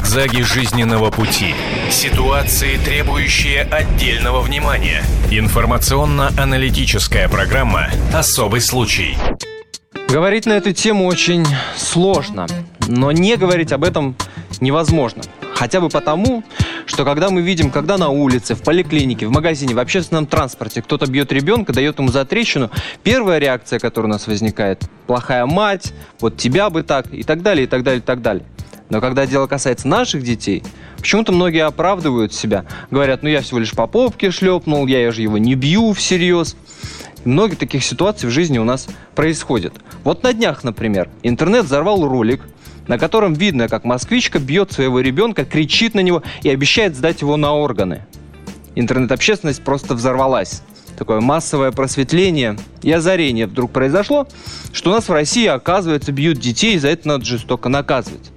Зигзаги жизненного пути. Ситуации, требующие отдельного внимания. Информационно-аналитическая программа «Особый случай». Говорить на эту тему очень сложно, но не говорить об этом невозможно. Хотя бы потому, что когда мы видим, когда на улице, в поликлинике, в магазине, в общественном транспорте кто-то бьет ребенка, дает ему затрещину, первая реакция, которая у нас возникает, плохая мать, вот тебя бы так, и так далее, и так далее, и так далее. Но когда дело касается наших детей, почему-то многие оправдывают себя. Говорят, ну я всего лишь по попке шлепнул, я же его не бью всерьез. Много таких ситуаций в жизни у нас происходит. Вот на днях, например, интернет взорвал ролик, на котором видно, как москвичка бьет своего ребенка, кричит на него и обещает сдать его на органы. Интернет-общественность просто взорвалась. Такое массовое просветление и озарение вдруг произошло, что у нас в России, оказывается, бьют детей, и за это надо жестоко наказывать.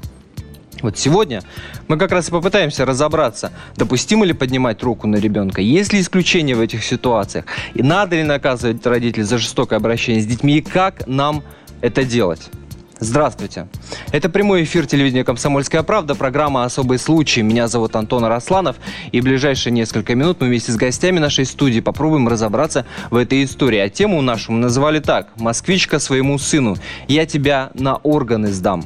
Вот сегодня мы как раз и попытаемся разобраться, допустимо ли поднимать руку на ребенка, есть ли исключения в этих ситуациях, и надо ли наказывать родителей за жестокое обращение с детьми, и как нам это делать. Здравствуйте. Это прямой эфир телевидения «Комсомольская правда», программа «Особый случай». Меня зовут Антон Арасланов, и в ближайшие несколько минут мы вместе с гостями нашей студии попробуем разобраться в этой истории. А тему нашу назвали так «Москвичка своему сыну. Я тебя на органы сдам».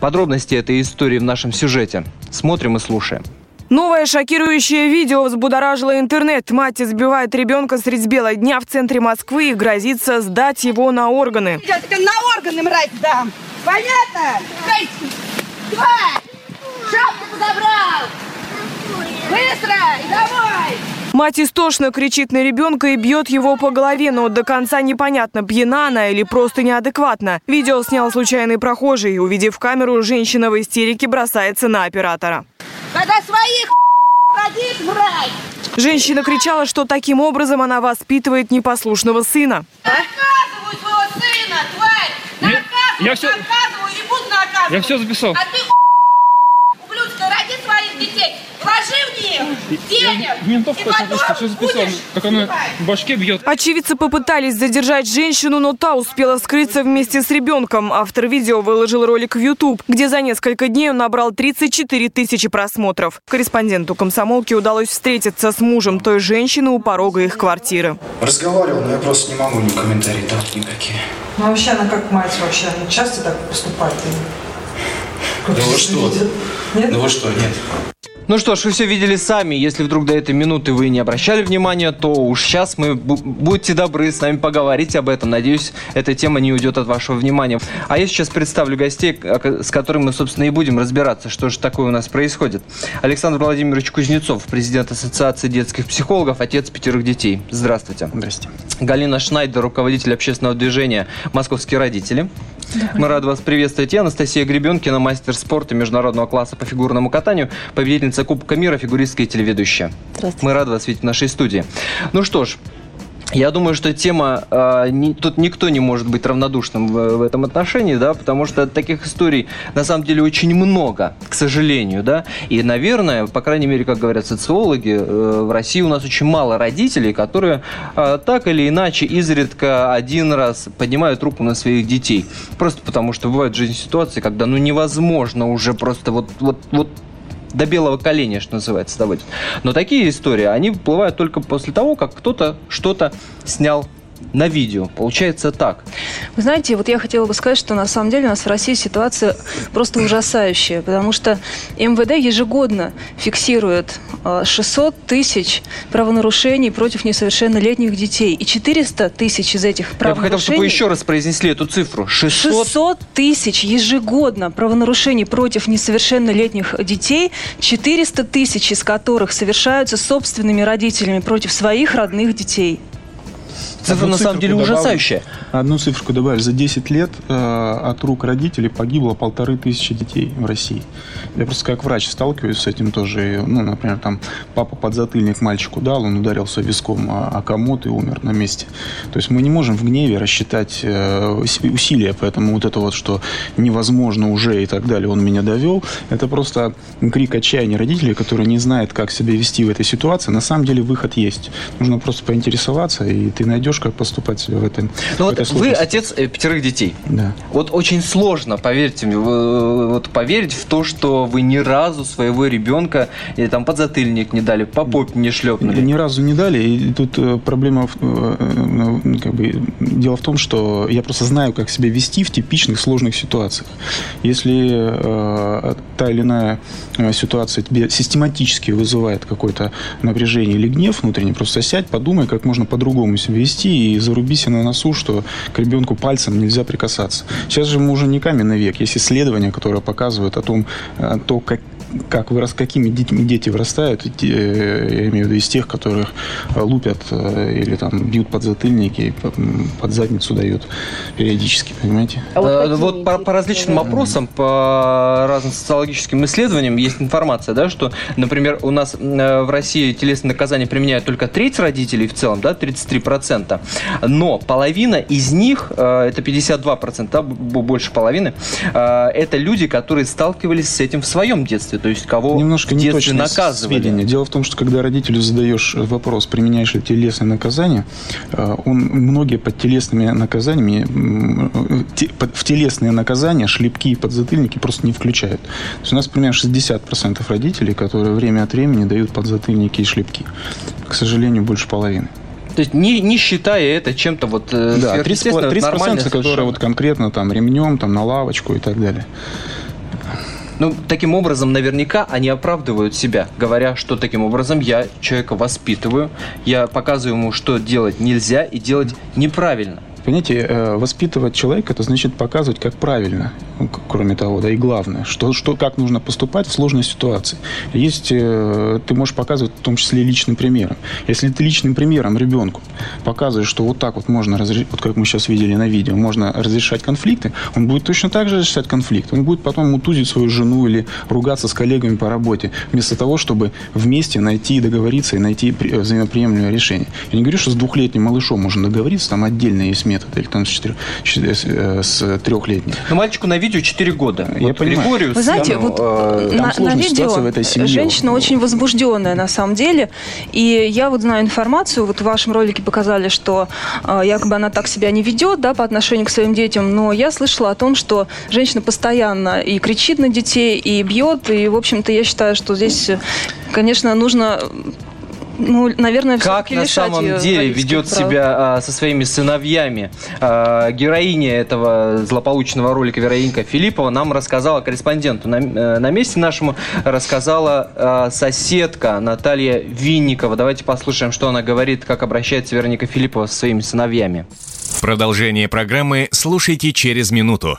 Подробности этой истории в нашем сюжете. Смотрим и слушаем. Новое шокирующее видео взбудоражило интернет. Мать избивает ребенка средь бела дня в центре Москвы и грозится сдать его на органы. Я тебе на органы, мразь, дам. Понятно? Тварь! Шапку подобрал! Быстро! И давай! Мать истошно кричит на ребенка и бьет его по голове, но до конца непонятно, пьяна она или просто неадекватна. Видео снял случайный прохожий. Увидев камеру, женщина в истерике бросается на оператора. Когда своих родит, мразь! Женщина кричала, что таким образом она воспитывает непослушного сына. Наказываю твоего сына, тварь! Наказываю, я всё- наказываю и буду наказывать. Я все записал. А ты ублюдка, роди своих детей, вложи денег. Ментов и хотел потом все записал. будешь Как она снимать. в башке бьет. Очевидцы попытались задержать женщину, но та успела скрыться вместе с ребенком. Автор видео выложил ролик в YouTube, где за несколько дней он набрал 34 тысячи просмотров. Корреспонденту комсомолки удалось встретиться с мужем той женщины у порога их квартиры. Разговаривал, но я просто не могу ни комментарии дать никакие. Ну, а вообще она как мать вообще, она часто так поступает? Да вы что? Нет? Да вы что, нет. Ну что ж, вы все видели сами. Если вдруг до этой минуты вы не обращали внимания, то уж сейчас мы бу- будьте добры с нами поговорить об этом. Надеюсь, эта тема не уйдет от вашего внимания. А я сейчас представлю гостей, а, с которыми мы, собственно, и будем разбираться, что же такое у нас происходит. Александр Владимирович Кузнецов, президент Ассоциации детских психологов, отец пятерых детей. Здравствуйте. Здрасте. Галина Шнайдер, руководитель общественного движения «Московские родители». Мы рады вас приветствовать. И Анастасия Гребенкина, мастер спорта международного класса по фигурному катанию, победительница Кубка мира, фигуристка и телеведущая. Здравствуйте. Мы рады вас видеть в нашей студии. Ну что ж, я думаю, что тема, э, не- тут никто не может быть равнодушным в, в этом отношении, да, потому что таких историй на самом деле очень много, к сожалению, да, и, наверное, по крайней мере, как говорят социологи, э, в России у нас очень мало родителей, которые э, так или иначе изредка один раз поднимают руку на своих детей, просто потому что бывают в жизни ситуации, когда, ну, невозможно уже просто вот, вот, вот до белого коленя, что называется, доводит. Но такие истории, они выплывают только после того, как кто-то что-то снял на видео. Получается так. Вы знаете, вот я хотела бы сказать, что на самом деле у нас в России ситуация просто ужасающая, потому что МВД ежегодно фиксирует э, 600 тысяч правонарушений против несовершеннолетних детей, и 400 тысяч из этих Я бы хотел, чтобы вы правонарушений... еще раз произнесли эту цифру. 600... 600 тысяч ежегодно правонарушений против несовершеннолетних детей, 400 тысяч из которых совершаются собственными родителями против своих родных детей. Цифра на самом деле добавлю. ужасающая. Одну цифру добавили. За 10 лет э, от рук родителей погибло полторы тысячи детей в России. Я просто как врач сталкиваюсь с этим тоже. Ну, например, там папа подзатыльник мальчику дал, он ударился виском о, о комод и умер на месте. То есть мы не можем в гневе рассчитать э, ус- усилия, поэтому вот это вот, что невозможно уже и так далее, он меня довел, это просто крик отчаяния родителей, которые не знают, как себя вести в этой ситуации. На самом деле выход есть. Нужно просто поинтересоваться, и ты найдешь узнаешь, как поступать себе в этом. Ну в вот этой вы отец э, пятерых детей. Да. Вот очень сложно, поверьте мне, вы- вот поверить в то, что вы ни разу своего ребенка или там подзатыльник не дали, по попе не шлепнули. Ни разу не дали. И тут э, проблема, в- э, э, как бы, дело в том, что я просто знаю, как себя вести в типичных сложных ситуациях. Если э, та или иная э, ситуация тебе систематически вызывает какое-то напряжение или гнев внутренний, просто сядь, подумай, как можно по-другому себя вести и заруби себе на носу, что к ребенку пальцем нельзя прикасаться. Сейчас же мы уже не каменный век. Есть исследования, которые показывают о том, то, как как вырос, какими детьми дети вырастают, э, я имею в виду из тех, которых э, лупят э, или там бьют под затыльники, под задницу дают периодически, понимаете? Э, Вот по, по различным вопросам, по разным социологическим исследованиям есть информация, да, что, например, у нас в России телесное наказание применяют только треть родителей в целом, да, 33%, но половина из них, это 52%, да, больше половины, это люди, которые сталкивались с этим в своем детстве, то есть кого Немножко в детстве наказывали. сведения. Дело в том, что когда родителю задаешь вопрос, применяешь ли телесное наказание, э, он многие под телесными наказаниями, э, те- под- в телесные наказания шлепки и подзатыльники просто не включают. То есть у нас примерно 60% родителей, которые время от времени дают подзатыльники и шлепки. К сожалению, больше половины. То есть не, не считая это чем-то вот э, Да, 30%, сверхъестественным, 30% нормально которые вот конкретно там ремнем, там на лавочку и так далее. Ну, таким образом, наверняка они оправдывают себя, говоря, что таким образом я человека воспитываю, я показываю ему, что делать нельзя и делать неправильно. Понимаете, э, воспитывать человека, это значит показывать, как правильно, кроме того, да, и главное, что, что, как нужно поступать в сложной ситуации. Есть, э, ты можешь показывать в том числе личным примером. Если ты личным примером ребенку показываешь, что вот так вот можно, разрешить, вот как мы сейчас видели на видео, можно разрешать конфликты, он будет точно так же решать конфликт. Он будет потом мутузить свою жену или ругаться с коллегами по работе, вместо того, чтобы вместе найти, договориться и найти э, взаимоприемлемое решение. Я не говорю, что с двухлетним малышом можно договориться, там отдельно есть метод, или там с, четыре- ч- с, э, с трехлетним. Но мальчику на видео 4 года. Я вот понимаю. Григорию Вы знаете, сыну, вот э, там на, на видео в этой семье. женщина очень возбужденная на самом деле. И я вот знаю информацию, вот в вашем ролике показали, что э, якобы она так себя не ведет да, по отношению к своим детям, но я слышала о том, что женщина постоянно и кричит на детей, и бьет, и, в общем-то, я считаю, что здесь, э, конечно, нужно ну, наверное, как на самом деле ведет прав. себя а, со своими сыновьями а, героиня этого злополучного ролика Вероника Филиппова нам рассказала корреспонденту на, э, на месте нашему рассказала а, соседка Наталья Винникова. Давайте послушаем, что она говорит, как обращается Вероника Филиппова со своими сыновьями. Продолжение программы слушайте через минуту.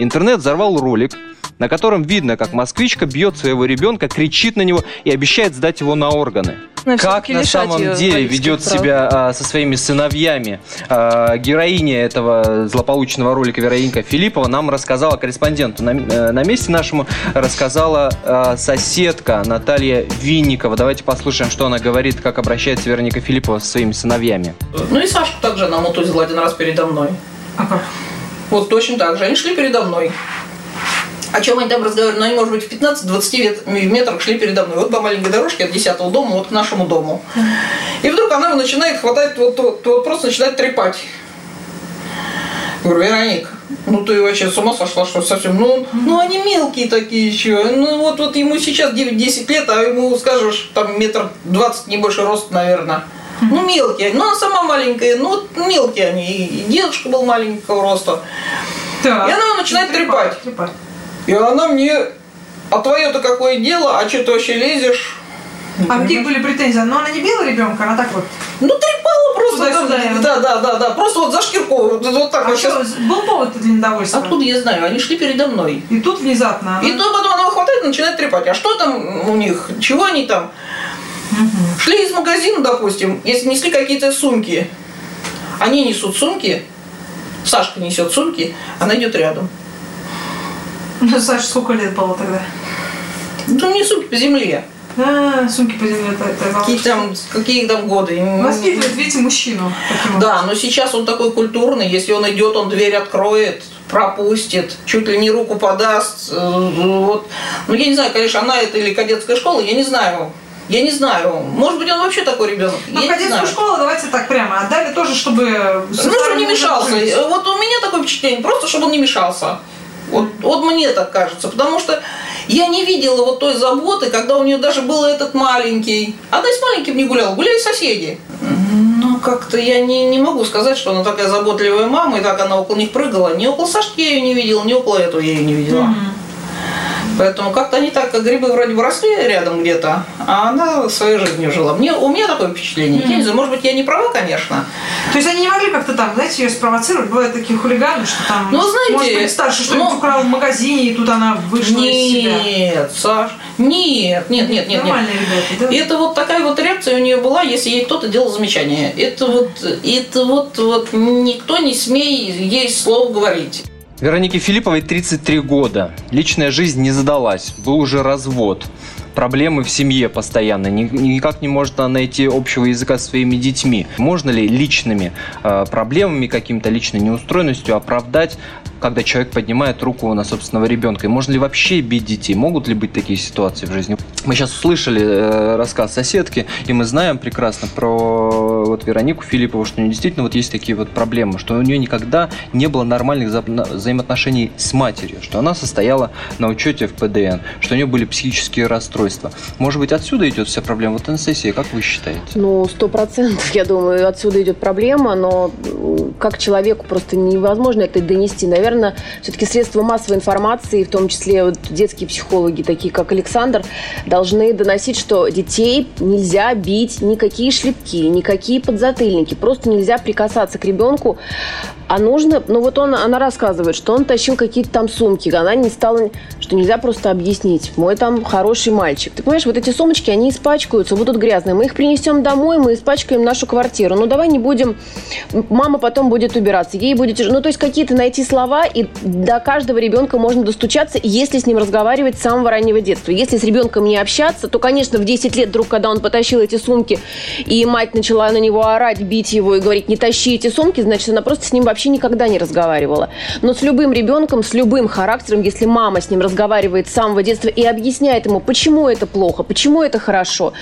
Интернет взорвал ролик, на котором видно, как москвичка бьет своего ребенка, кричит на него и обещает сдать его на органы. Ну, Как на самом деле ведет прав. себя а, со своими сыновьями а, героиня этого злополучного ролика Вероника Филиппова нам рассказала корреспонденту на, э, на месте нашему рассказала а, соседка Наталья Винникова. Давайте послушаем, что она говорит, как обращается Вероника Филиппова со своими сыновьями. Ну и Сашку также она мутузила один раз передо мной. Вот точно так же. Они шли передо мной. О чем они там разговаривали? Ну, они, может быть, в 15-20 вет- метрах шли передо мной. Вот по маленькой дорожке от 10 дома вот к нашему дому. И вдруг она начинает хватать, вот, вот, вот просто начинает трепать. Говорю, Вероник, ну ты вообще с ума сошла, что совсем? Ну, ну они мелкие такие еще. Ну вот, вот ему сейчас 9-10 лет, а ему скажешь, там метр 20, не больше роста, наверное. Ну, мелкие. Ну, она сама маленькая, ну, вот мелкие они. И дедушка был маленького роста. И она его начинает трепать. И она мне, а твое-то какое дело, а что ты вообще лезешь? А какие были претензии? Но она не била ребенка, она так вот. Ну, трепала просто. Там, да, да, да, да. Просто вот за шкирку. Вот, вот так А вот что, сейчас. был повод для недовольства? Откуда я знаю? Они шли передо мной. И тут внезапно она... И то потом она хватает и начинает трепать. А что там у них? Чего они там? Шли из магазина, допустим, если несли какие-то сумки. Они несут сумки, Сашка несет сумки, она идет рядом. Ну, Саша, сколько лет было тогда? Ну, не сумки по земле. А, сумки по земле. Это, это Какие там, какие там годы? Воспитывает, видите, мужчину. таким Да, но сейчас он такой культурный. Если он идет, он дверь откроет, пропустит, чуть ли не руку подаст. э, Вот. Ну, я не знаю, конечно, она это или кадетская школа, я не знаю. Я не знаю. Может быть, он вообще такой ребенок. Ну, кадетскую школу давайте так прямо отдали тоже, чтобы... Ну, чтобы не мешался. Вот у меня такое впечатление, просто чтобы он не мешался. Вот, вот мне так кажется, потому что я не видела вот той заботы, когда у нее даже был этот маленький. Она и с маленьким не гуляла, гуляли соседи. Ну, как-то я не, не могу сказать, что она такая заботливая мама, и так она около них прыгала. Ни около Сашки я ее не видела, ни около этого я ее не видела. Поэтому как-то они так, как грибы вроде бы росли рядом где-то, а она своей жизнью жила. Мне, у меня такое впечатление. Я не знаю, может быть, я не права, конечно. То есть они не могли как-то там, знаете, ее спровоцировать? Бывают такие хулиганы, что там, Ну, знаете, может быть, старший что-нибудь ну, украл в магазине, и тут она вышла из себя. Нет, Саш, нет, нет, нет, нет, Нормальные нет. ребята, да? Это вот такая вот реакция у нее была, если ей кто-то делал замечание. Это вот, это вот, вот никто не смей ей слов говорить. Веронике Филипповой 33 года. Личная жизнь не задалась. Был уже развод. Проблемы в семье постоянно. Ни- Никак не может она найти общего языка со своими детьми. Можно ли личными э, проблемами, каким-то личной неустроенностью оправдать, когда человек поднимает руку на собственного ребенка? И можно ли вообще бить детей? Могут ли быть такие ситуации в жизни? Мы сейчас услышали э, рассказ соседки, и мы знаем прекрасно про вот Веронику Филиппову, что у нее действительно вот есть такие вот проблемы, что у нее никогда не было нормальных за- на- взаимоотношений с матерью, что она состояла на учете в ПДН, что у нее были психические расстройства. Может быть, отсюда идет вся проблема? Вот, Анастасия, как вы считаете? Ну, сто процентов, я думаю, отсюда идет проблема, но как человеку просто невозможно это донести. Наверное, все-таки средства массовой информации, в том числе вот детские психологи, такие как Александр, должны доносить, что детей нельзя бить никакие шлепки, никакие подзатыльники. Просто нельзя прикасаться к ребенку. А нужно, ну вот он, она рассказывает, что он тащил какие-то там сумки. Она не стала, что нельзя просто объяснить. Мой там хороший мальчик. Ты понимаешь, вот эти сумочки, они испачкаются, будут грязные. Мы их принесем домой, мы испачкаем нашу квартиру. Ну давай не будем, мама потом будет убираться, ей будет. Ну то есть какие-то найти слова, и до каждого ребенка можно достучаться, если с ним разговаривать с самого раннего детства. Если с ребенком не общаться, то, конечно, в 10 лет вдруг, когда он потащил эти сумки, и мать начала на него орать, бить его и говорить, не тащи эти сумки, значит, она просто с ним вообще никогда не разговаривала. Но с любым ребенком, с любым характером, если мама с ним разговаривает с самого детства и объясняет ему, почему это плохо, почему это хорошо,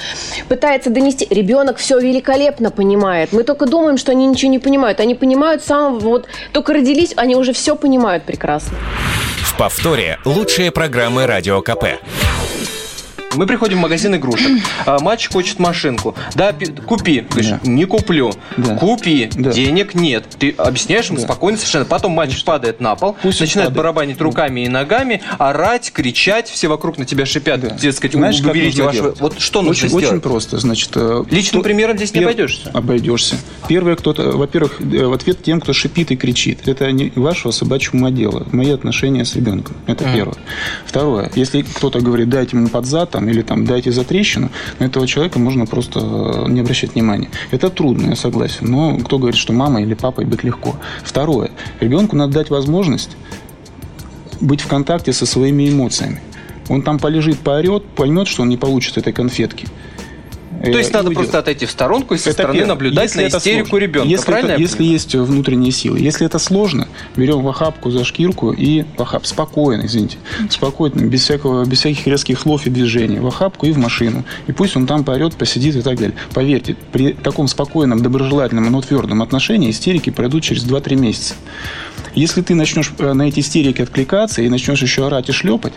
пытается донести, ребенок все великолепно понимает. Мы только думаем, что они ничего не понимают. Они понимают самого, вот, только родились, они уже все понимают прекрасно. В повторе лучшие программы Радио КП. Мы приходим в магазин игрушек. А, мальчик хочет машинку. Да, пи- купи. Говоришь, Да. не куплю. Да. Купи. Да. Денег нет. Ты объясняешь ему Да. спокойно совершенно. Потом мальчик падает на пол, Пусть начинает падает. барабанить руками и ногами, орать, кричать. Все вокруг на тебя шипят. Да. Дескать, Знаешь, как уберите вашего... делать? Вот что нужно очень, сделать? очень просто. Значит, э, Личным кто- примером здесь не обойдешься. Обойдешься. Первое, кто-то, во-первых, э, в ответ тем, кто шипит и кричит. Это не вашего собачьего отдела. Мои отношения с ребенком. Это первое. Второе. Если кто-то говорит, дайте ему под зад там, или там, дайте за трещину, на этого человека можно просто э, не обращать внимания. Это трудно, я согласен. Но кто говорит, что мама или папой быть легко. Второе. Ребенку надо дать возможность быть в контакте со своими эмоциями. Он там полежит, поорет, поймет, что он не получит этой конфетки. То есть Э, надо и уйдет. просто отойти в сторонку и со Это стороны первое. наблюдать Если на это истерику сложно. ребенка. Если, Правильно это- если есть внутренние силы. Если это сложно, берем в охапку за шкирку и в охап спокойно, извините, спокойно, без, всякого, без всяких резких слов и движений, в охапку и в машину. И пусть он там поорет, посидит и так далее. Поверьте, при таком спокойном, доброжелательном, но твердом отношении истерики пройдут через 2-3 месяца. Если ты начнешь э, на эти истерики откликаться и начнешь еще орать и шлепать,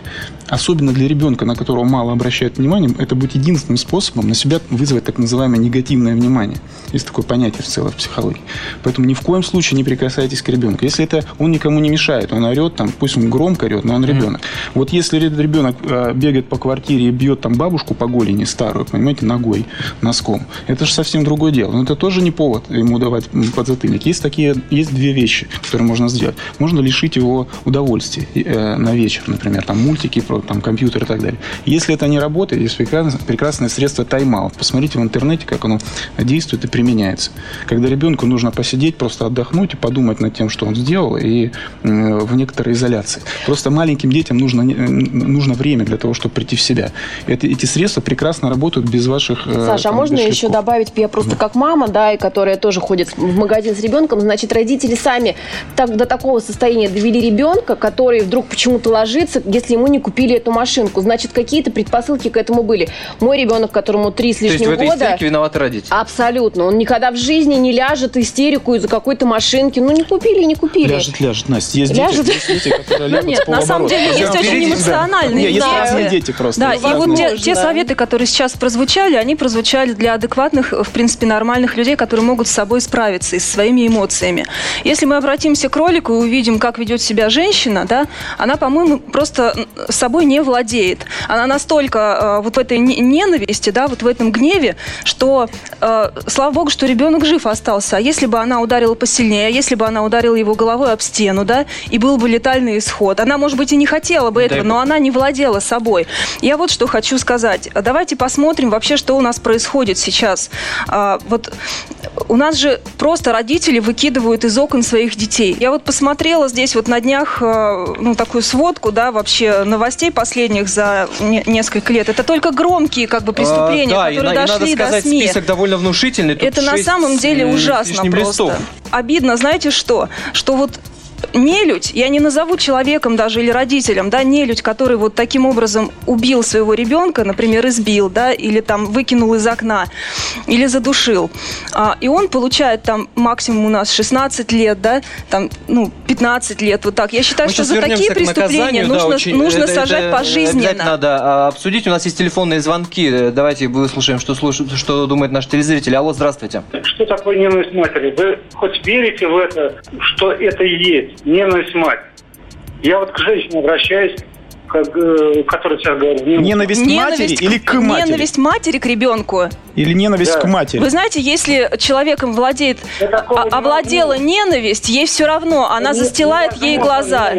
особенно для ребенка, на которого мало обращают внимание, это будет единственным способом на себя вызвать так называемое негативное внимание. Есть такое понятие в целом в психологии. Поэтому ни в коем случае не прикасайтесь к ребенку. Если это он никому не мешает, он орет, там, пусть он громко орет, но он ребенок. Вот если ребенок э, бегает по квартире и бьет там бабушку по голени старую, понимаете, ногой, носком, это же совсем другое дело. Но это тоже не повод ему давать подзатыльник. Есть такие, есть две вещи, которые можно сделать. Можно лишить его удовольствия э, на вечер, например, там мультики, про, там компьютер и так далее. Если это не работает, есть прекрасное, прекрасное средство тайм-аут. Посмотрите в интернете, как оно действует и применяется. Когда ребенку нужно посидеть, просто отдохнуть и подумать над тем, что он сделал, и в некоторой изоляции. Просто маленьким детям нужно, нужно время для того, чтобы прийти в себя. Это, эти средства прекрасно работают без ваших... Э, Саша, а можно еще добавить, я просто как мама, да, и которая тоже ходит в магазин с ребенком, значит, родители сами так, до такого состояния довели ребенка, который вдруг почему-то ложится, если ему не купили эту машинку. Значит, какие-то предпосылки к этому были. Мой ребенок, которому три с лишним есть в этой истерике виноваты родители? Абсолютно. Он никогда в жизни не ляжет истерику из-за какой-то машинки. Ну, не купили, не купили. Ляжет, ляжет, Настя. Есть ляжет. дети, есть дети, которые ну, Нет, на самом деле есть очень эмоциональные Есть разные дети просто. Да, и вот те советы, которые сейчас прозвучали, они прозвучали для адекватных, в принципе, нормальных людей, которые могут с собой справиться и со своими эмоциями. Если мы обратимся к ролику и увидим, как ведет себя женщина, да, она, по-моему, просто собой не владеет. Она настолько э, вот в этой ненависти, да, вот в этом гневе, что, э, слава богу, что ребенок жив остался. А если бы она ударила посильнее, а если бы она ударила его головой об стену, да, и был бы летальный исход, она, может быть, и не хотела бы этого, но она не владела собой. Я вот что хочу сказать. Давайте посмотрим вообще, что у нас происходит сейчас. А, вот у нас же просто родители выкидывают из окон своих детей. Я вот посмотрела здесь вот на днях э, ну, такую сводку, да, вообще новостей последних за не, несколько лет. Это только громкие как бы преступления, а, да, которые дошли и надо сказать, до СМИ. список довольно внушительный. Тут Это на самом деле ужасно просто. Листов. Обидно, знаете что? Что вот нелюдь, я не назову человеком даже или родителем, да, нелюдь, который вот таким образом убил своего ребенка, например, избил, да, или там выкинул из окна, или задушил, а, и он получает там максимум у нас 16 лет, да, там, ну, 15 лет, вот так. Я считаю, Мы что за такие преступления нужно, да, очень, нужно это, сажать это пожизненно. надо а, обсудить. У нас есть телефонные звонки. Давайте выслушаем, что, слушают, что думает наш телезритель. Алло, здравствуйте. Что такое ненависть матери? Вы хоть верите в это, что это и есть ненависть мать? Я вот к женщине обращаюсь, как, э, который сейчас говорил. Ненависть, ненависть матери к, или к матери? Ненависть матери к ребенку. Или ненависть да. к матери. Вы знаете, если человеком владеет, а, овладела ненависть, ей все равно, она не, застилает ей глаза.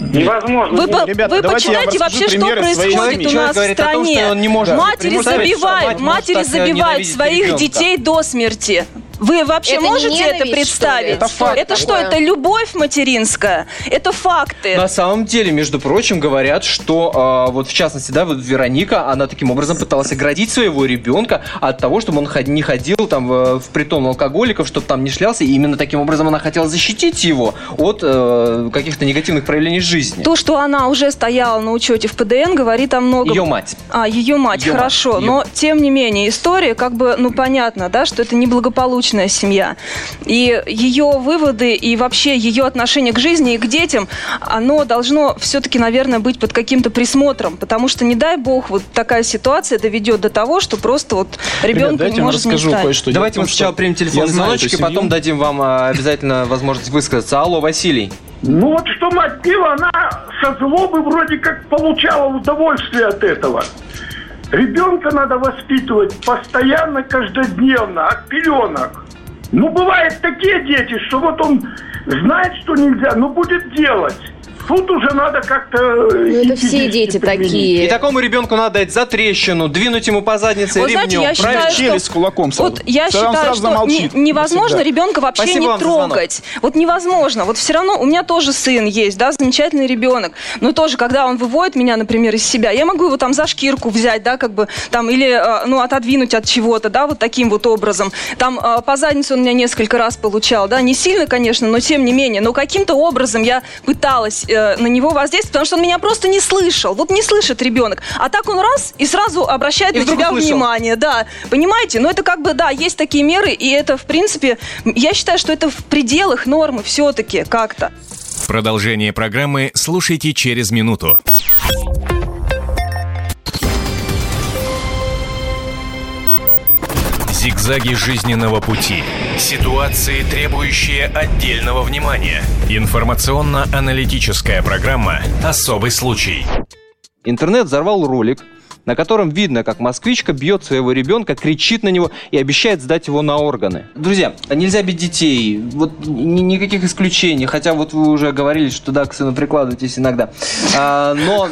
Невозможно. Вы, Ребята, вы почитайте вообще, что происходит у нас в стране. Том, матери забивают, матери забивают своих ребенка. детей до смерти. Вы вообще это можете это представить? Это, факт это что, это любовь материнская? Это факты. На самом деле, между прочим, говорят, что э, вот в частности, да, вот Вероника, она таким образом пыталась оградить своего ребенка от того, чтобы он не ходил там в, в притон алкоголиков, чтобы там не шлялся, и именно таким образом она хотела защитить его от э, каких-то негативных проявлений жизни. То, что она уже стояла на учете в ПДН, говорит о многом. Ее мать. А, ее мать, ее хорошо. Мать. Ее. Но, тем не менее, история, как бы, ну, понятно, да, что это неблагополучно дysфункциональная семья. И ее выводы и вообще ее отношение к жизни и к детям, оно должно все-таки, наверное, быть под каким-то присмотром, потому что, не дай бог, вот такая ситуация доведет до того, что просто вот ребенку Ребят, не может не стать. Кое-что. Давайте мы сначала примем телефонный звоночек, и потом дадим вам а, обязательно возможность высказаться. Алло, Василий. Ну вот что мать пила, она со злобы вроде как получала удовольствие от этого. Ребенка надо воспитывать постоянно, каждодневно, от пеленок. Ну, бывают такие дети, что вот он знает, что нельзя, но будет делать. Тут уже надо как-то... Ну, это все дети применить. такие. И такому ребенку надо дать за трещину, двинуть ему по заднице вот, ремнем. Знаете, я считаю, что... Кулаком сразу. Вот я считаю, сразу что не, невозможно всегда. ребенка вообще Спасибо не трогать. Вот невозможно. Вот все равно у меня тоже сын есть, да, замечательный ребенок. Но тоже, когда он выводит меня, например, из себя, я могу его там за шкирку взять, да, как бы там, или, э, ну, отодвинуть от чего-то, да, вот таким вот образом. Там э, по заднице он меня несколько раз получал, да, не сильно, конечно, но тем не менее. Но каким-то образом я пыталась э, на него воздействовать, потому что он меня просто не слышал. Вот не слышит ребенок. А так он раз и сразу обращает и на тебя услышал. внимание. Да, понимаете? Но это как бы, да, есть такие меры, и это, в принципе, я считаю, что это в пределах нормы все-таки как-то. Продолжение программы слушайте через минуту. Зигзаги жизненного пути. Ситуации, требующие отдельного внимания. Информационно-аналитическая программа «Особый случай». Интернет взорвал ролик, на котором видно, как москвичка бьет своего ребенка, кричит на него и обещает сдать его на органы. Друзья, нельзя бить детей, вот ни, никаких исключений, хотя вот вы уже говорили, что да, к сыну прикладываетесь иногда. А, но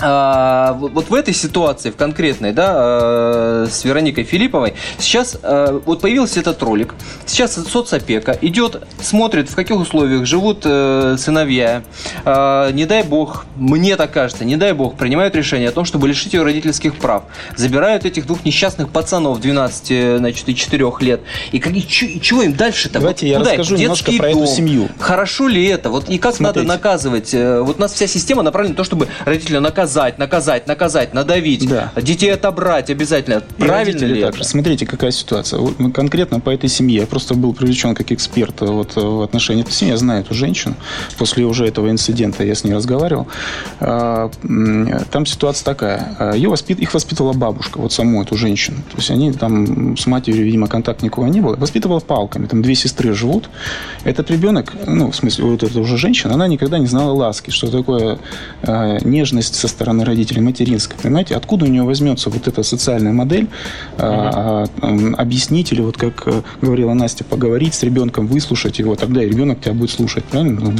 а, вот, в этой ситуации, в конкретной, да, э, с Вероникой Филипповой, сейчас э, вот появился этот ролик. Сейчас соцопека идет, смотрит, в каких условиях живут э, сыновья. Не дай бог, мне так кажется, не дай бог, принимают решение о том, чтобы лишить ее родительских прав. Забирают этих двух несчастных пацанов 12 значит, и 4 лет. И, как, и, чё- и чего им дальше-то? Давайте Вот я расскажу? В немножко про эту дом? семью. Хорошо ли это? Вот и как Смотрите. надо наказывать? Вот у нас вся система направлена на то, чтобы родителя наказать, наказать, наказать, надавить, детей отобрать обязательно. И Правильно ли также. это? Смотрите, какая ситуация. Конкретно по этой семье. Я просто был привлечен как эксперт э, вот, э, в отношении этой семьи. Я знаю эту женщину. После уже этого инцидента я с ней разговаривал. А, Там ситуация такая. А, Ее воспит... Их воспитывала бабушка, вот саму эту женщину. То есть они там с матерью, видимо, контакт никакого не было. Воспитывала палками. Там две сестры живут. Этот ребенок, ну, в смысле, вот эта уже женщина, она никогда не знала ласки, что такое э, нежность со стороны родителей, материнская. Понимаете, откуда у нее возьмется вот эта социальная модель а, м, объяснить или вот как э, говорила Настя, поговорить с ребенком, выслушать его, тогда и ребенок тебя будет слушать, правильно? Ну,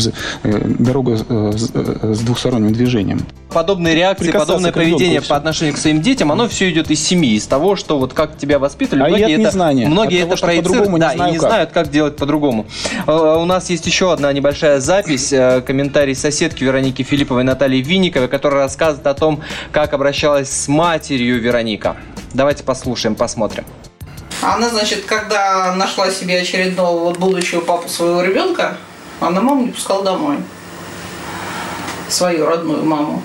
э, Дорога э, с двухсторонним движением. Подобные реакции, подобное поведение по отношению к своим детям, оно все идет из семьи, из того, что вот как тебя воспитывали. А многие это, незнания, многие от того, это проецируют, да, знаю и не как. знают, как делать по-другому. Э, У нас есть еще одна небольшая запись, э, комментарий соседки Вероники Филипповой Натальи Винниковой, которая рассказывает о том, как обращалась с матерью Вероника. Давайте послушаем, посмотрим. Она, значит, когда нашла себе очередного вот будущего папу своего ребенка, она маму не пускала домой. Свою родную маму.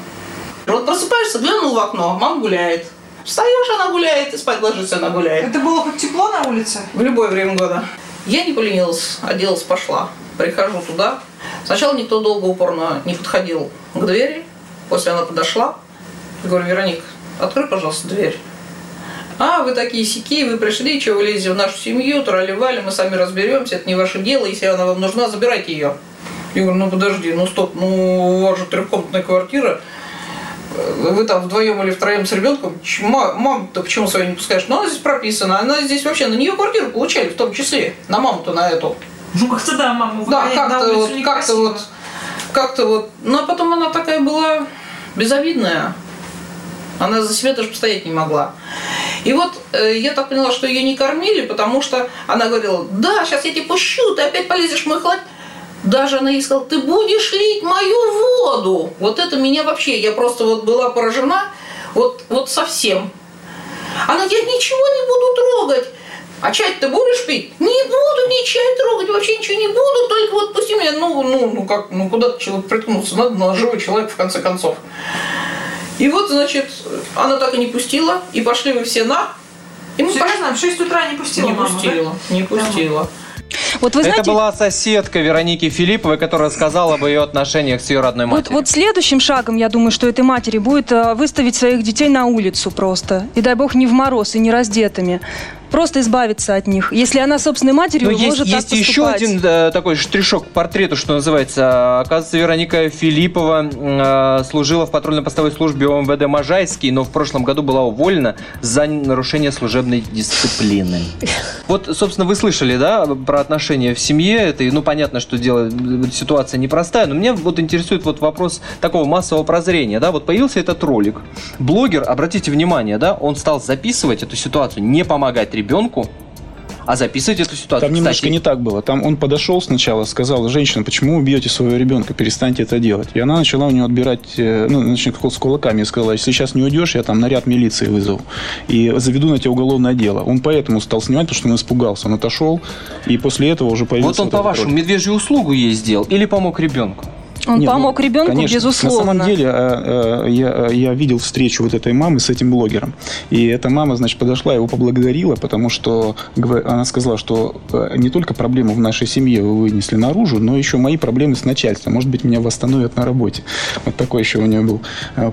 Вот просыпаешься, глянул в окно, мама гуляет. Встаешь, она гуляет, и спать ложишься, она гуляет. Это было хоть тепло на улице? В любое время года. Я не поленилась, оделась, пошла. Прихожу туда. Сначала никто долго упорно не подходил к двери. После она подошла. Я говорю, Вероник, открой, пожалуйста, дверь. А, вы такие сики, вы пришли, что вы лезете в нашу семью, тролливали, мы сами разберемся, это не ваше дело, если она вам нужна, забирайте ее. Я говорю, ну подожди, ну стоп, ну у вас же трехкомнатная квартира, Э, вы там вдвоем или втроем с ребенком, Ч- ма- маму-то почему свою не пускаешь? Ну, она здесь прописана, она здесь вообще на нее квартиру получали, в том числе, на маму-то на эту. Ну как-то да, маму Да, как-то вот, как-то вот, как-то вот. Ну, а потом она такая была безобидная. Она за себя даже постоять не могла. И вот э, я так поняла, что ее не кормили, потому что она говорила, да, сейчас я тебя пущу, ты опять полезешь в мой холод. Даже она ей сказала, ты будешь лить мою воду. Вот это меня вообще, я просто вот была поражена, вот, вот совсем. Она говорит, я ничего не буду трогать. А чай ты будешь пить? Не буду ни чай трогать, вообще ничего не буду, только вот пусти меня, ну, ну, ну как, ну куда человек приткнуться, надо на живой человек в конце концов. И вот, значит, она так и не пустила, и пошли вы все на. И мы в 6 утра не пустила Не маму, да? пустила, не пустила. Вот вы знаете, Это была соседка Вероники Филипповой, которая рассказала об ее отношениях с ее родной Вот, матерью. вот следующим шагом, я думаю, что этой матери будет э, выставить своих детей на улицу просто. И дай бог не в мороз и не раздетыми. Просто избавиться от них. Если она собственной матерью Но есть, может есть так еще поступать. один э, такой штришок к портрету, что называется. Оказывается, Вероника Филиппова э, служила в патрульно-постовой службе ОМВД Можайский, но в прошлом году была уволена за нарушение служебной дисциплины. Вот, собственно, вы слышали, да, про отношения в семье. Это, ну, понятно, что дело, ситуация непростая, но меня вот интересует вот вопрос такого массового прозрения, да. Вот появился этот ролик. Блогер, обратите внимание, да, он стал записывать эту ситуацию, не помогать ребенку, а записывать эту ситуацию. Там немножко Кстати, не так было. Там он подошел сначала, сказал, женщина, почему вы бьете своего ребенка, перестаньте это делать. И она начала у него отбирать, э, ну, начала с кулаками и сказала, если сейчас не уйдешь, я там наряд милиции вызову. И заведу на тебя уголовное дело. Он поэтому стал снимать, потому что он испугался. Он отошел, и после этого уже появился... Вот он, по-вашему, ролик. медвежью услугу ей сделал или помог ребенку? Он Не, ну, помог ребенку, конечно. безусловно. На самом деле, э, э, я, э, я видел встречу вот этой мамы с этим блогером. И эта мама, значит, подошла, его поблагодарила, потому что она сказала, что не только проблему в нашей семье вы вынесли наружу, но еще мои проблемы с начальством. Может быть, меня восстановят на работе. Вот такой еще у нее был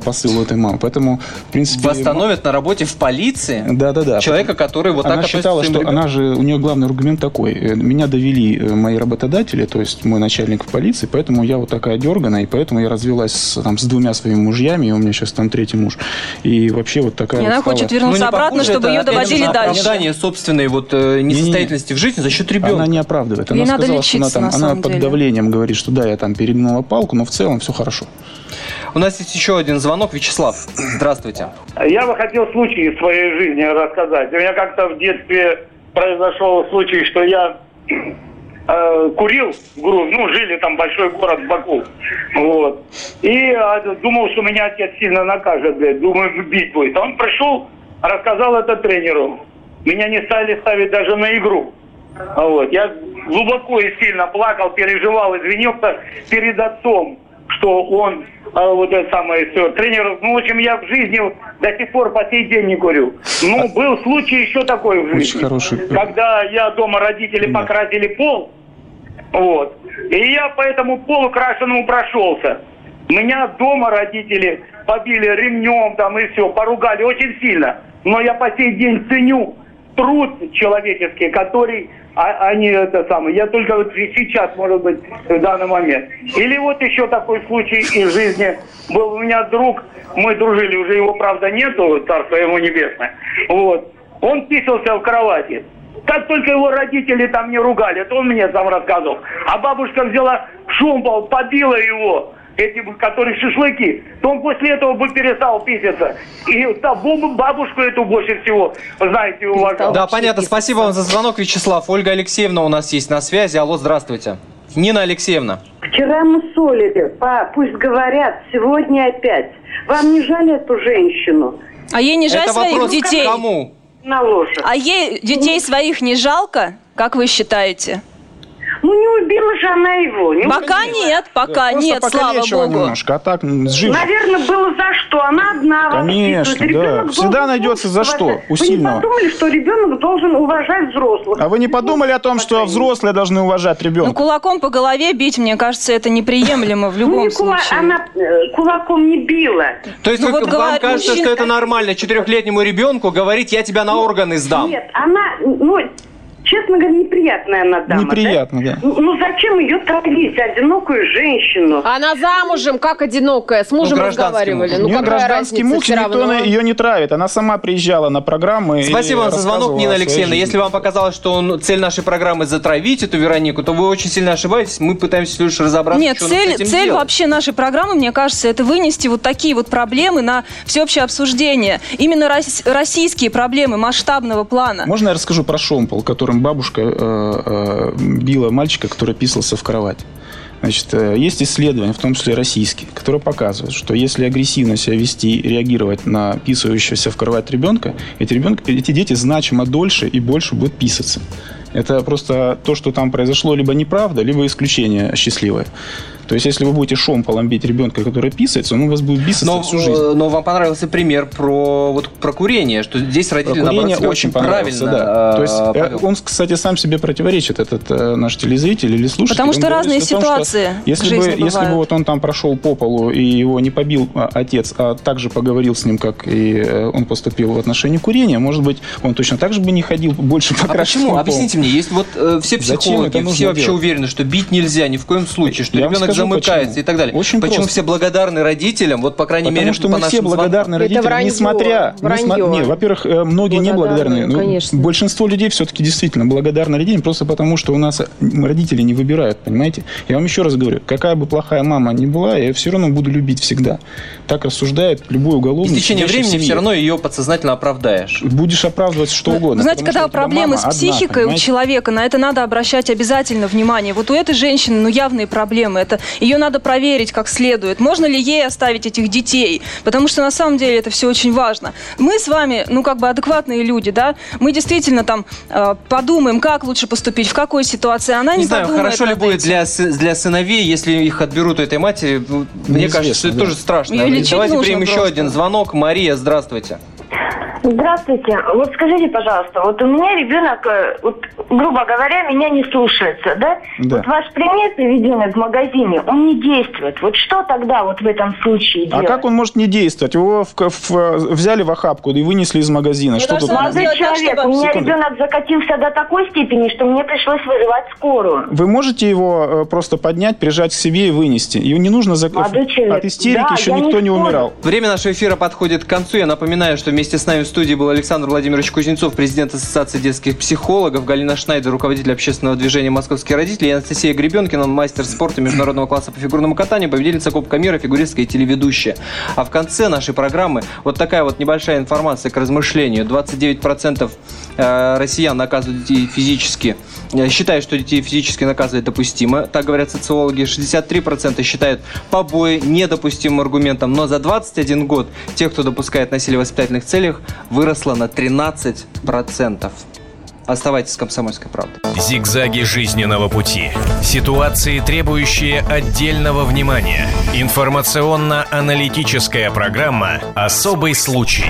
посыл у этой мамы. Поэтому, в принципе... Восстановят на работе в полиции Да-да-да. человека, который вот она так считала, что своим она же, у нее главный аргумент такой. Меня довели мои работодатели, то есть мой начальник в полиции, поэтому я вот такая дергана, и поэтому я развелась с, там, с двумя своими мужьями, и у меня сейчас там третий муж. И вообще вот такая И вот она стала- хочет вернуться Ну, не обратно, похоже чтобы это ее доводили дальше. оправдание собственной вот э, несостоятельности в жизни за счет ребенка. Она не оправдывает. Ей Она надо сказала, что она, лечиться, там, на она под деле. давлением говорит, что да, я там перегнула палку, но в целом все хорошо. У нас есть еще один звонок. Вячеслав, здравствуйте. Я бы хотел случай из своей жизни рассказать. У меня как-то в детстве произошел случай, что я э, курил ну, жили там большой город Баку. Вот. И а, думал, что меня отец сильно накажет, блядь, думаю, бить будет. А он пришел, рассказал это тренеру. Меня не стали ставить даже на игру. А Вот. Я глубоко и сильно плакал, переживал, извинился перед отцом, что он а, вот это самое все. Тренер, ну, в общем, я в жизни до сих пор по сей день не курю. Ну, был случай еще такой в жизни. Очень хороший. Когда я дома родители покрасили пол, вот, и я по этому полу крашеному прошелся. Меня дома родители побили ремнем там и все, поругали очень сильно. Но я по сей день ценю труд человеческий, который а- они это самое. Я только вот сейчас, может быть, в данный момент. Или вот еще такой случай из жизни. Был у меня друг, мы дружили, уже его, правда, нету, царство ему небесное. Вот. Он писался в кровати. Как только его родители там не ругали, это он мне сам рассказывал. А бабушка взяла шумпол, побила его, эти, которые шашлыки, то он после этого бы перестал писаться. И бу- бабушку эту больше всего, знаете, уважал. Да, понятно. Спасибо вам за звонок, Вячеслав. Ольга Алексеевна у нас есть на связи. Алло, здравствуйте. Нина Алексеевна. Вчера мы солили, па, пусть говорят, сегодня опять. Вам не жаль эту женщину? А ей не жаль Это своих вопрос детей? кому? На лошадь. А ей детей своих не жалко? Как вы считаете? Ну не убила же она его. Не Пока убила. нет, пока Просто нет, слава богу. немножко, а так жив. Наверное, было за что. Она одна Конечно, да. Всегда найдется за что, у Вы не сильного. подумали, что ребенок должен уважать взрослых? А вы не подумали о том, что взрослые должны уважать Ну, ребенка? кулаком по голове бить, мне кажется, это неприемлемо в Ну, любом не кула- случае. Она э, кулаком не била. То есть Ну, вы- вот вам кажется, что это нормально четырехлетнему ребенку говорить, я тебя на органы сдам? Нет, она, ну, честно говоря, неприятная она дама. Неприятно, да. Ну, ну, зачем ее травить, одинокую женщину? Она замужем, как одинокая, с мужем гражданский разговаривали. муж. Ну, У нее гражданский муж, никто равно. ее не травит. Она сама приезжала на программы. Спасибо вам за звонок, Нина Алексеевна. жизни. Если вам показалось, что он, цель нашей программы затравить эту Веронику, то вы очень сильно ошибаетесь. Мы пытаемся лишь разобраться, Нет, что цель, этим цель делать. вообще нашей программы, мне кажется, это вынести вот такие вот проблемы на всеобщее обсуждение. Именно рос- российские проблемы масштабного плана. Можно я расскажу про шомпол, которым бабушка э, э, била мальчика, который писался в кровать? Значит, э, есть исследования, в том числе российские, которые показывают, что если агрессивно себя вести реагировать на писающегося в кровать ребенка, эти, ребенка, эти дети значимо дольше и больше будут писаться. Это просто то, что там произошло, либо неправда, либо исключение счастливое. То есть, если вы будете шомполом бить ребенка, который писается, он у вас будет бисаться Но, всю жизнь. э, но вам понравился пример про, вот, про курение, что здесь родители, наоборот, Курение себя очень правильно да. э, То есть э, повел. он, кстати, сам себе противоречит, этот наш телезритель или слушатель. Потому что разные том, что ситуации в если жизни бы, если бы вот он там прошел по полу и его не побил а, отец, а также поговорил с ним, как и он поступил в отношении курения, может быть, он точно так же бы не ходил больше по А почему? Объясните мне, есть вот э, все психологи, все вообще делать? уверены, что бить нельзя ни в коем случае, что Я ребенок замыкается почему. и так далее. Очень почему просто. все благодарны родителям, вот по крайней Потому мере, что по мы все нашим благодарны родителям, вранье, несмотря... вранье. Не, во-первых, э, многие не Благодарны. Ну, конечно. большинство людей все-таки действительно благодарны родителям, просто потому что у нас э, родители не выбирают, понимаете? Я вам еще раз говорю, какая бы плохая мама ни была, я ее все равно буду любить всегда. Так рассуждает любой И уголовник. сидящий в времени семье. все равно ее подсознательно оправдаешь. Будешь оправдывать что угодно. Вы знаете, когда у проблемы с одна, психикой у понимаете? человека, на это надо обращать обязательно внимание. Вот у этой женщины, ну, явные проблемы. Это ее надо проверить как следует. Можно ли ей оставить этих детей? Потому что на самом деле это все очень важно. Мы с вами, ну, как бы адекватные люди, да? Мы действительно там э, подумаем, как лучше поступить, в какой ситуации. Она не, Не знаю, подумает хорошо ли будет для, для сыновей, если их отберут у этой матери. Мне Неизвестно, кажется, что это да. тоже страшно. Давайте примем еще один звонок. Мария, здравствуйте. Здравствуйте. Вот скажите, пожалуйста, вот у меня ребенок, э, вот, грубо говоря, меня не слушается, да? Да. Вот ваш пример, приведенный в магазине, он не действует. Вот что тогда вот в этом случае А делать? как он может не действовать? Его в- в- взяли в охапку и вынесли из магазина. Что тут? Молодой человек, у меня Секунду. ребенок закатился до такой степени, что мне пришлось вызывать скорую. Вы можете его э, просто поднять, прижать к себе и вынести. Его не нужно за... Молодой человек, от истерики да, еще я никто не не умирал. Время нашего эфира подходит к концу. Я напоминаю, что вместе с нами в студии был Александр Владимирович Кузнецов, президент Ассоциации детских психологов, Галина Шнайдер, руководитель общественного движения «Московские родители», и Анастасия Гребенкина, мастер спорта международного класса по фигурному катанию, победительница Кубка мира, фигуристка и телеведущая. А в конце нашей программы вот такая вот небольшая информация к размышлению. 29% э, россиян наказывают детей физически, считают, что детей физически наказывать допустимо. Так говорят социологи. 63% считают побои недопустимым аргументом. Но за 21 год тех, кто допускает насилие в воспитательных целях, выросло на 13%. Оставайтесь с «Комсомольской правдой». Зигзаги жизненного пути. Ситуации, требующие отдельного внимания. Информационно-аналитическая программа «Особый случай».